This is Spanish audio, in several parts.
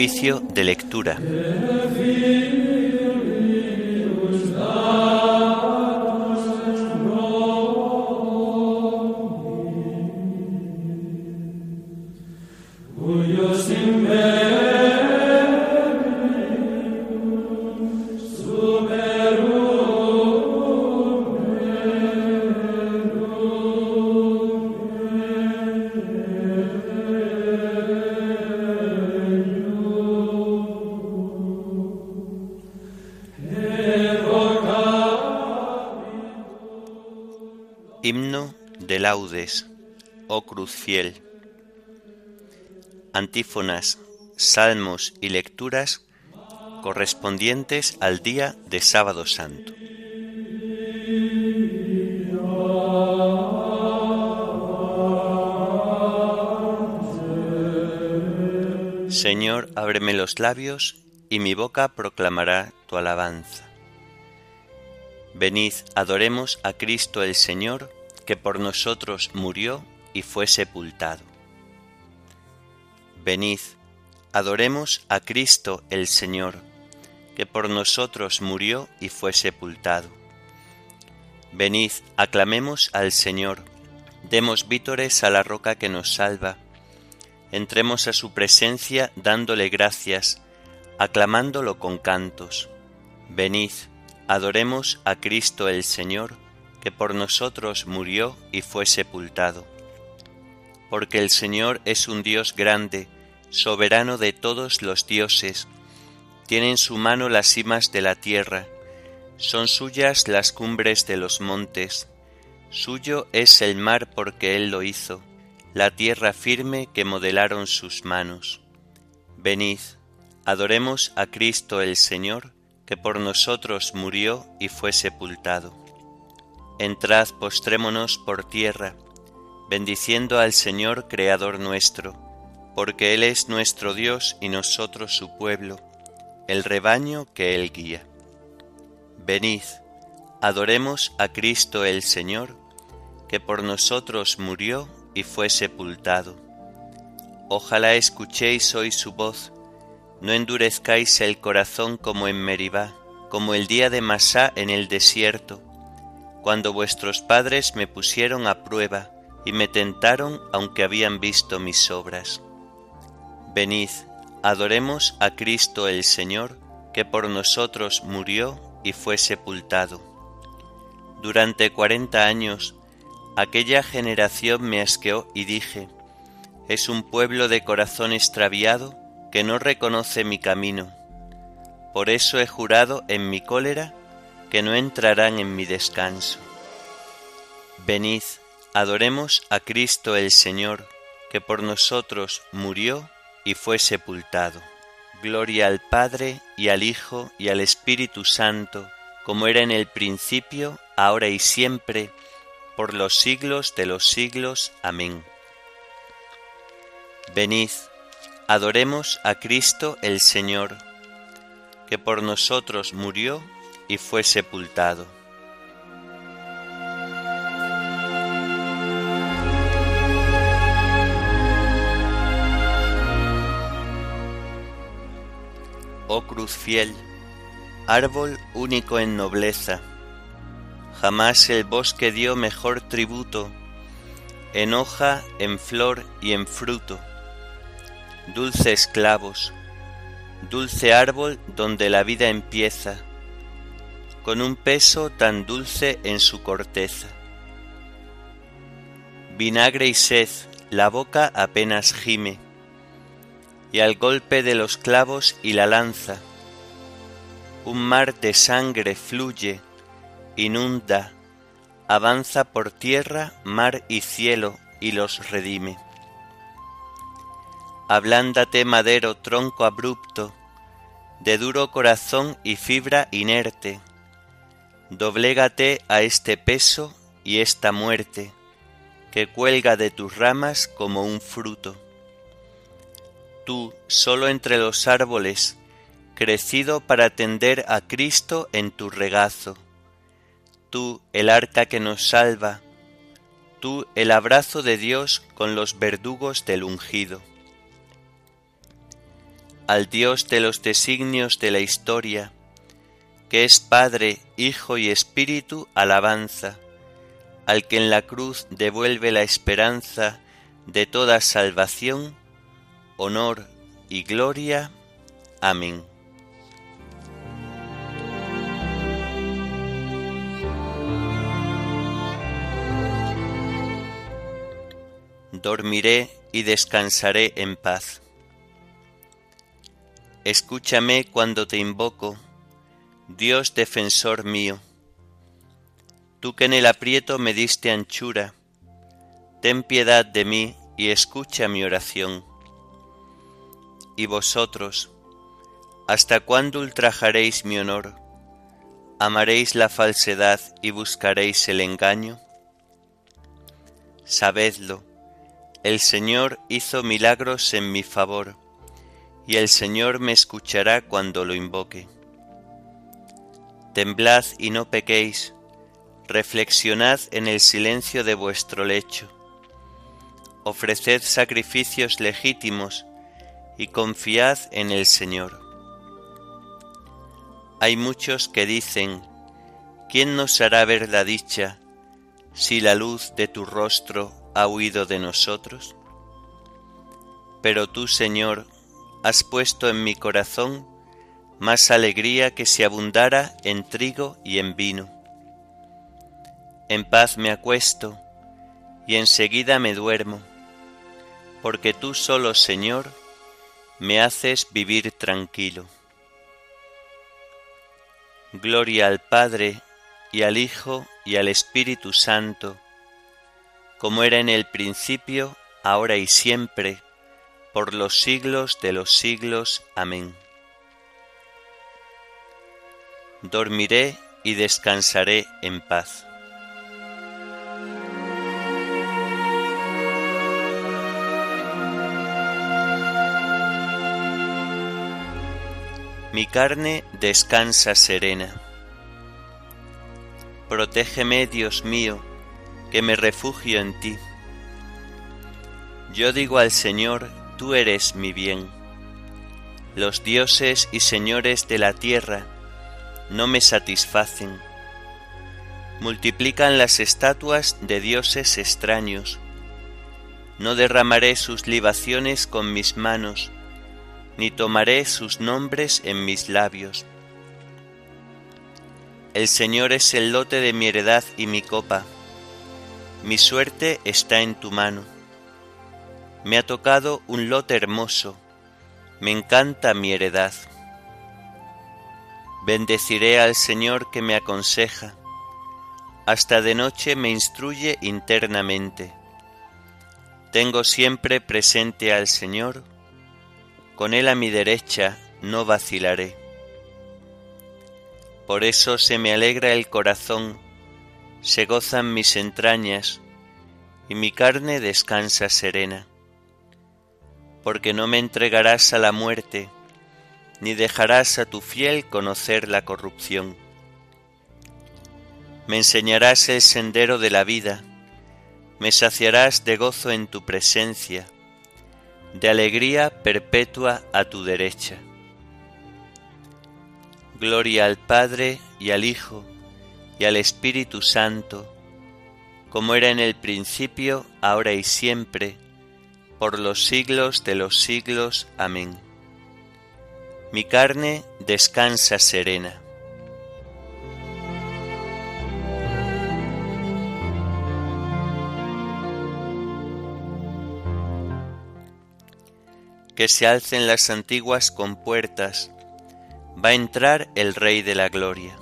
De lectura. Himno de laudes, oh cruz fiel. Antífonas, salmos y lecturas correspondientes al día de sábado santo. Señor, ábreme los labios y mi boca proclamará tu alabanza. Venid, adoremos a Cristo el Señor, que por nosotros murió y fue sepultado. Venid, adoremos a Cristo el Señor, que por nosotros murió y fue sepultado. Venid, aclamemos al Señor, demos vítores a la roca que nos salva, entremos a su presencia dándole gracias, aclamándolo con cantos. Venid, Adoremos a Cristo el Señor, que por nosotros murió y fue sepultado. Porque el Señor es un Dios grande, soberano de todos los dioses, tiene en su mano las cimas de la tierra, son suyas las cumbres de los montes, suyo es el mar porque Él lo hizo, la tierra firme que modelaron sus manos. Venid, adoremos a Cristo el Señor, que por nosotros murió y fue sepultado. Entrad, postrémonos por tierra, bendiciendo al Señor Creador nuestro, porque Él es nuestro Dios y nosotros su pueblo, el rebaño que Él guía. Venid, adoremos a Cristo el Señor, que por nosotros murió y fue sepultado. Ojalá escuchéis hoy su voz, no endurezcáis el corazón como en Meribá, como el día de Masá en el desierto, cuando vuestros padres me pusieron a prueba y me tentaron aunque habían visto mis obras. Venid, adoremos a Cristo el Señor, que por nosotros murió y fue sepultado. Durante cuarenta años aquella generación me asqueó y dije, es un pueblo de corazón extraviado que no reconoce mi camino. Por eso he jurado en mi cólera que no entrarán en mi descanso. Venid, adoremos a Cristo el Señor, que por nosotros murió y fue sepultado. Gloria al Padre y al Hijo y al Espíritu Santo, como era en el principio, ahora y siempre, por los siglos de los siglos. Amén. Venid, Adoremos a Cristo el Señor, que por nosotros murió y fue sepultado. Oh cruz fiel, árbol único en nobleza, jamás el bosque dio mejor tributo, en hoja, en flor y en fruto dulces clavos, dulce árbol donde la vida empieza, con un peso tan dulce en su corteza. Vinagre y sed, la boca apenas gime, y al golpe de los clavos y la lanza, un mar de sangre fluye, inunda, avanza por tierra, mar y cielo y los redime. Ablándate madero tronco abrupto, de duro corazón y fibra inerte, doblégate a este peso y esta muerte, que cuelga de tus ramas como un fruto. Tú, solo entre los árboles, crecido para tender a Cristo en tu regazo, tú, el arca que nos salva, tú, el abrazo de Dios con los verdugos del ungido al Dios de los designios de la historia, que es Padre, Hijo y Espíritu, alabanza, al que en la cruz devuelve la esperanza de toda salvación, honor y gloria. Amén. Dormiré y descansaré en paz. Escúchame cuando te invoco, Dios defensor mío. Tú que en el aprieto me diste anchura, ten piedad de mí y escucha mi oración. Y vosotros, ¿hasta cuándo ultrajaréis mi honor? ¿Amaréis la falsedad y buscaréis el engaño? Sabedlo, el Señor hizo milagros en mi favor y el Señor me escuchará cuando lo invoque. Temblad y no pequéis, reflexionad en el silencio de vuestro lecho, ofreced sacrificios legítimos y confiad en el Señor. Hay muchos que dicen, ¿quién nos hará ver la dicha si la luz de tu rostro ha huido de nosotros? Pero tú, Señor, has puesto en mi corazón más alegría que si abundara en trigo y en vino. En paz me acuesto y enseguida me duermo, porque tú solo, Señor, me haces vivir tranquilo. Gloria al Padre y al Hijo y al Espíritu Santo, como era en el principio, ahora y siempre, por los siglos de los siglos. Amén. Dormiré y descansaré en paz. Mi carne descansa serena. Protégeme, Dios mío, que me refugio en ti. Yo digo al Señor, tú eres mi bien. Los dioses y señores de la tierra no me satisfacen. Multiplican las estatuas de dioses extraños. No derramaré sus libaciones con mis manos, ni tomaré sus nombres en mis labios. El Señor es el lote de mi heredad y mi copa. Mi suerte está en tu mano me ha tocado un lote hermoso, me encanta mi heredad. Bendeciré al Señor que me aconseja, hasta de noche me instruye internamente. Tengo siempre presente al Señor, con Él a mi derecha no vacilaré. Por eso se me alegra el corazón, se gozan mis entrañas, y mi carne descansa serena porque no me entregarás a la muerte, ni dejarás a tu fiel conocer la corrupción. Me enseñarás el sendero de la vida, me saciarás de gozo en tu presencia, de alegría perpetua a tu derecha. Gloria al Padre y al Hijo y al Espíritu Santo, como era en el principio, ahora y siempre, por los siglos de los siglos. Amén. Mi carne descansa serena. Que se alcen las antiguas compuertas, va a entrar el Rey de la Gloria.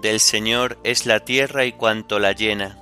Del Señor es la tierra y cuanto la llena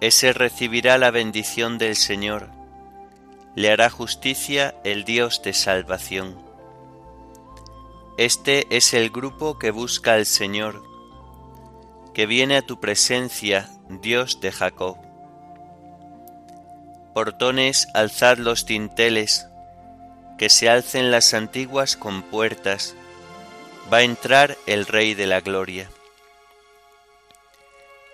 ese recibirá la bendición del Señor, le hará justicia el Dios de salvación. Este es el grupo que busca al Señor, que viene a tu presencia, Dios de Jacob. Portones, alzad los tinteles, que se alcen las antiguas compuertas, va a entrar el Rey de la Gloria.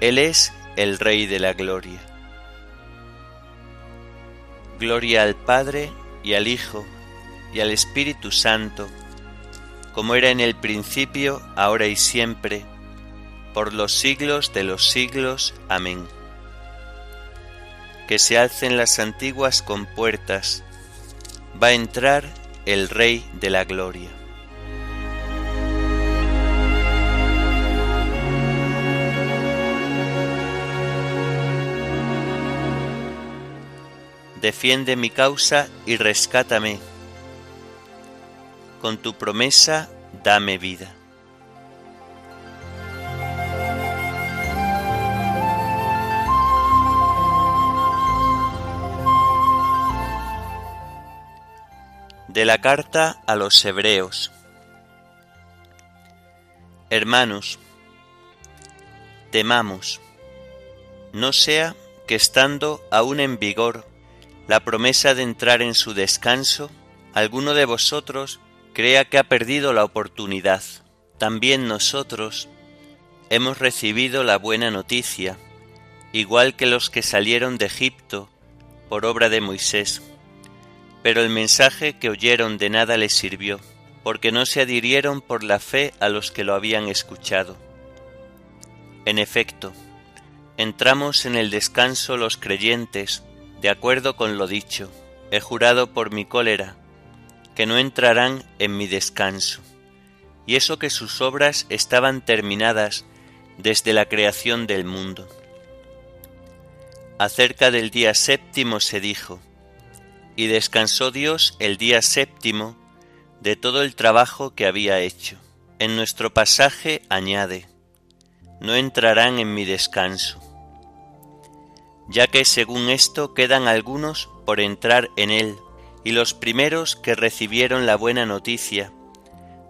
Él es el Rey de la Gloria. Gloria al Padre y al Hijo y al Espíritu Santo, como era en el principio, ahora y siempre, por los siglos de los siglos. Amén. Que se alcen las antiguas compuertas, va a entrar el Rey de la Gloria. Defiende mi causa y rescátame. Con tu promesa, dame vida. De la carta a los Hebreos Hermanos, temamos, no sea que estando aún en vigor la promesa de entrar en su descanso, alguno de vosotros crea que ha perdido la oportunidad. También nosotros hemos recibido la buena noticia, igual que los que salieron de Egipto por obra de Moisés. Pero el mensaje que oyeron de nada les sirvió, porque no se adhirieron por la fe a los que lo habían escuchado. En efecto, entramos en el descanso los creyentes, de acuerdo con lo dicho, he jurado por mi cólera, que no entrarán en mi descanso, y eso que sus obras estaban terminadas desde la creación del mundo. Acerca del día séptimo se dijo, y descansó Dios el día séptimo de todo el trabajo que había hecho. En nuestro pasaje añade, no entrarán en mi descanso ya que según esto quedan algunos por entrar en él, y los primeros que recibieron la buena noticia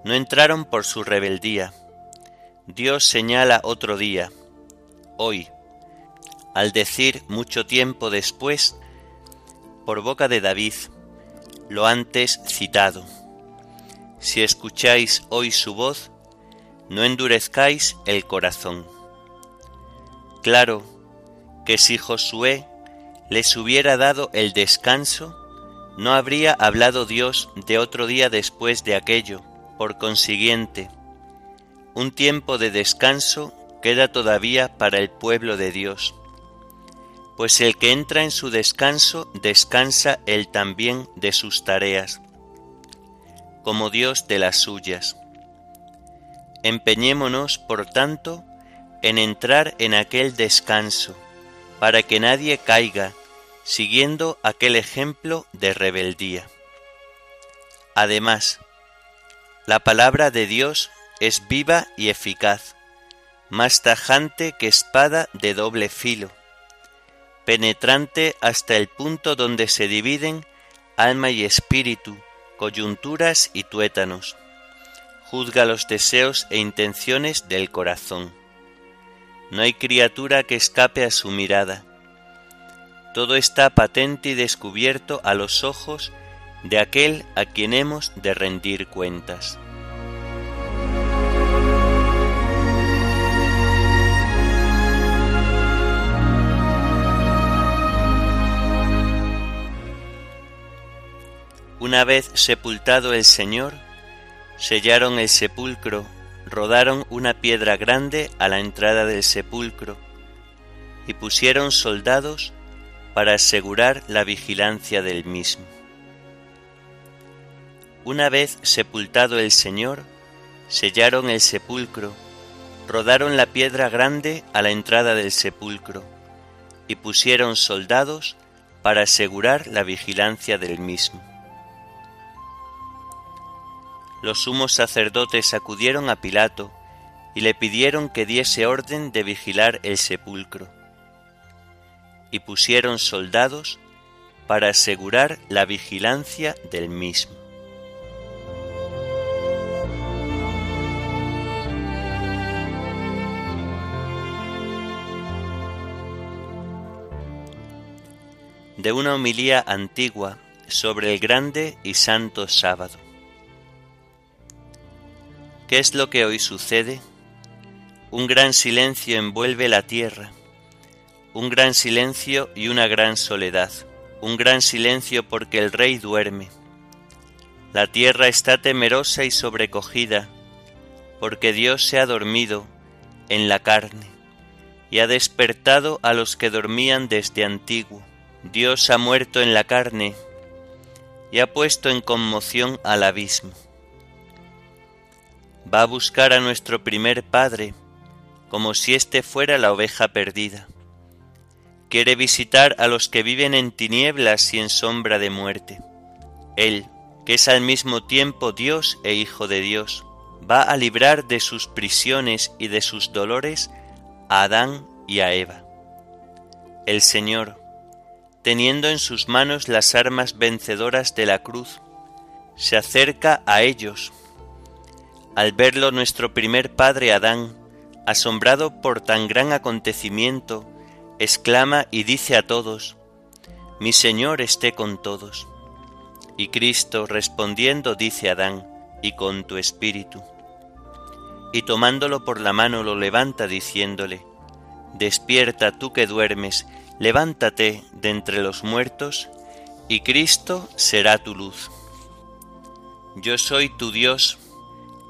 no entraron por su rebeldía. Dios señala otro día, hoy, al decir mucho tiempo después, por boca de David, lo antes citado. Si escucháis hoy su voz, no endurezcáis el corazón. Claro, que si Josué les hubiera dado el descanso, no habría hablado Dios de otro día después de aquello. Por consiguiente, un tiempo de descanso queda todavía para el pueblo de Dios, pues el que entra en su descanso descansa él también de sus tareas, como Dios de las suyas. Empeñémonos, por tanto, en entrar en aquel descanso, para que nadie caiga siguiendo aquel ejemplo de rebeldía. Además, la palabra de Dios es viva y eficaz, más tajante que espada de doble filo, penetrante hasta el punto donde se dividen alma y espíritu, coyunturas y tuétanos. Juzga los deseos e intenciones del corazón no hay criatura que escape a su mirada. Todo está patente y descubierto a los ojos de aquel a quien hemos de rendir cuentas. Una vez sepultado el Señor, sellaron el sepulcro rodaron una piedra grande a la entrada del sepulcro y pusieron soldados para asegurar la vigilancia del mismo. Una vez sepultado el Señor, sellaron el sepulcro, rodaron la piedra grande a la entrada del sepulcro y pusieron soldados para asegurar la vigilancia del mismo. Los sumos sacerdotes acudieron a Pilato y le pidieron que diese orden de vigilar el sepulcro. Y pusieron soldados para asegurar la vigilancia del mismo. De una homilía antigua sobre el grande y santo sábado. ¿Qué es lo que hoy sucede? Un gran silencio envuelve la tierra, un gran silencio y una gran soledad un gran silencio porque el rey duerme. La tierra está temerosa y sobrecogida, porque Dios se ha dormido en la carne y ha despertado a los que dormían desde antiguo. Dios ha muerto en la carne y ha puesto en conmoción al abismo. Va a buscar a nuestro primer Padre, como si éste fuera la oveja perdida quiere visitar a los que viven en tinieblas y en sombra de muerte. Él, que es al mismo tiempo Dios e Hijo de Dios, va a librar de sus prisiones y de sus dolores a Adán y a Eva. El Señor, teniendo en sus manos las armas vencedoras de la cruz, se acerca a ellos. Al verlo nuestro primer padre Adán, asombrado por tan gran acontecimiento, exclama y dice a todos, Mi Señor esté con todos. Y Cristo respondiendo dice a Adán, y con tu espíritu. Y tomándolo por la mano lo levanta diciéndole, Despierta tú que duermes, levántate de entre los muertos, y Cristo será tu luz. Yo soy tu Dios,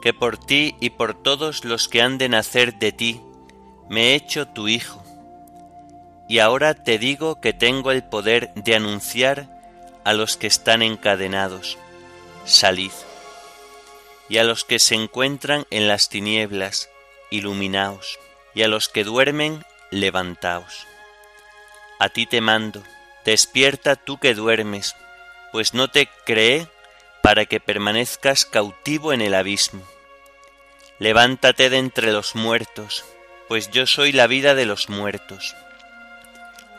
que por ti y por todos los que han de nacer de ti, me he hecho tu Hijo y ahora te digo que tengo el poder de anunciar a los que están encadenados, salid, y a los que se encuentran en las tinieblas, iluminaos, y a los que duermen, levantaos. A ti te mando, despierta tú que duermes, pues no te creé para que permanezcas cautivo en el abismo. Levántate de entre los muertos, pues yo soy la vida de los muertos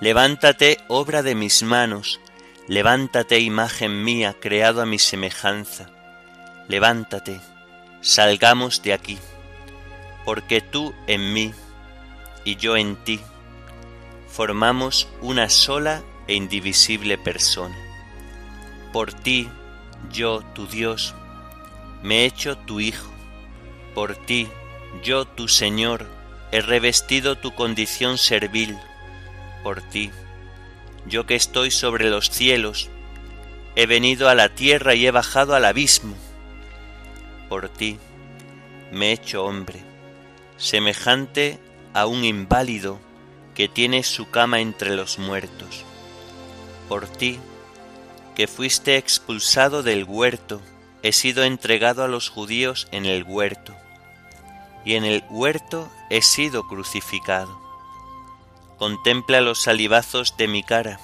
Levántate, obra de mis manos, levántate, imagen mía, creado a mi semejanza. Levántate, salgamos de aquí, porque tú en mí y yo en ti formamos una sola e indivisible persona. Por ti, yo, tu Dios, me he hecho tu Hijo. Por ti, yo, tu Señor, he revestido tu condición servil por ti. Yo que estoy sobre los cielos, he venido a la tierra y he bajado al abismo. Por ti me he hecho hombre, semejante a un inválido que tiene su cama entre los muertos. Por ti, que fuiste expulsado del huerto, he sido entregado a los judíos en el huerto, y en el huerto he sido crucificado. Contempla los salivazos de mi cara,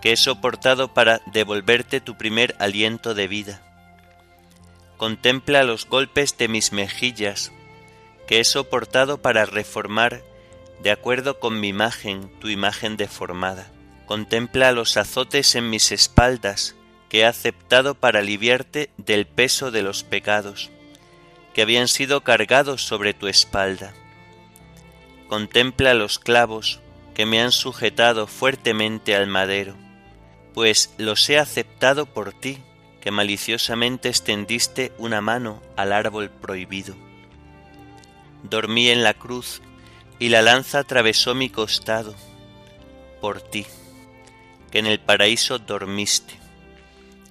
que he soportado para devolverte tu primer aliento de vida. Contempla los golpes de mis mejillas, que he soportado para reformar, de acuerdo con mi imagen, tu imagen deformada. Contempla los azotes en mis espaldas, que he aceptado para aliviarte del peso de los pecados, que habían sido cargados sobre tu espalda contempla los clavos que me han sujetado fuertemente al madero, pues los he aceptado por ti, que maliciosamente extendiste una mano al árbol prohibido. Dormí en la cruz y la lanza atravesó mi costado, por ti, que en el paraíso dormiste,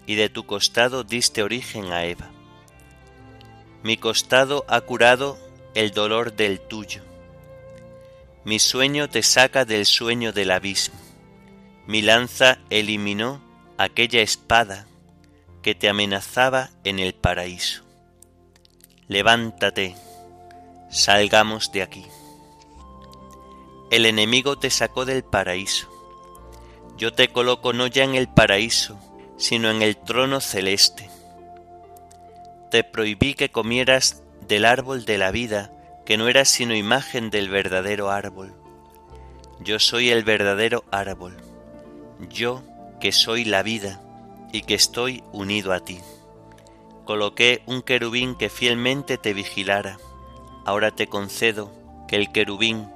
y de tu costado diste origen a Eva. Mi costado ha curado el dolor del tuyo mi sueño te saca del sueño del abismo. Mi lanza eliminó aquella espada. que te amenazaba en el paraíso. Levántate, salgamos de aquí. El enemigo te sacó del paraíso. Yo te coloco no ya en el paraíso, sino en el trono celeste. Te prohibí que comieras del árbol de la vida, que no era sino imagen del verdadero árbol. Yo soy el verdadero árbol, yo que soy la vida y que estoy unido a ti. Coloqué un querubín que fielmente te vigilara. Ahora te concedo que el querubín,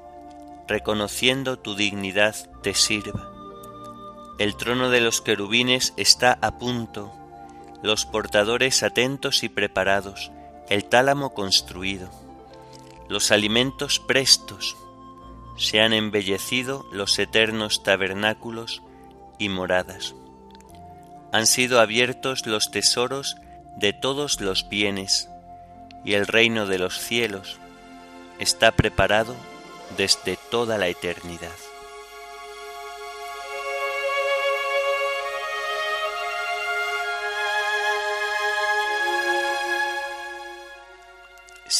reconociendo tu dignidad, te sirva. El trono de los querubines está a punto, los portadores atentos y preparados, el tálamo construido, los alimentos prestos, se han embellecido los eternos tabernáculos y moradas. Han sido abiertos los tesoros de todos los bienes, y el reino de los cielos está preparado desde toda la eternidad.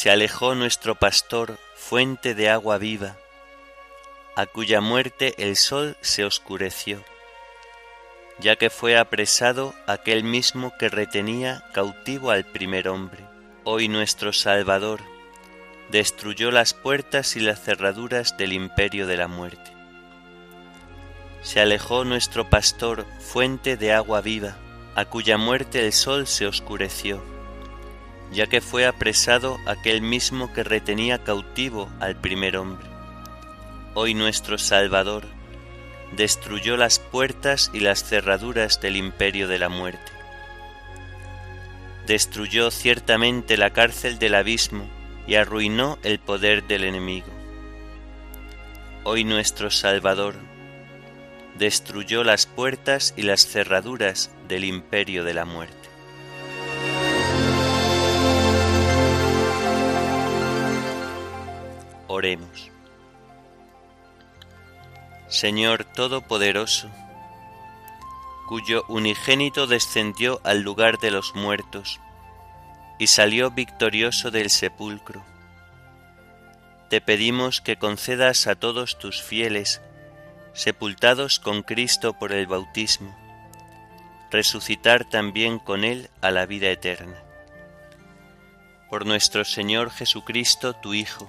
Se alejó nuestro pastor, fuente de agua viva, a cuya muerte el sol se oscureció, ya que fue apresado aquel mismo que retenía cautivo al primer hombre. Hoy nuestro Salvador destruyó las puertas y las cerraduras del imperio de la muerte. Se alejó nuestro pastor, fuente de agua viva, a cuya muerte el sol se oscureció ya que fue apresado aquel mismo que retenía cautivo al primer hombre. Hoy nuestro Salvador destruyó las puertas y las cerraduras del imperio de la muerte. Destruyó ciertamente la cárcel del abismo y arruinó el poder del enemigo. Hoy nuestro Salvador destruyó las puertas y las cerraduras del imperio de la muerte. Oremos. Señor Todopoderoso, cuyo unigénito descendió al lugar de los muertos y salió victorioso del sepulcro, te pedimos que concedas a todos tus fieles, sepultados con Cristo por el bautismo, resucitar también con Él a la vida eterna. Por nuestro Señor Jesucristo, tu Hijo,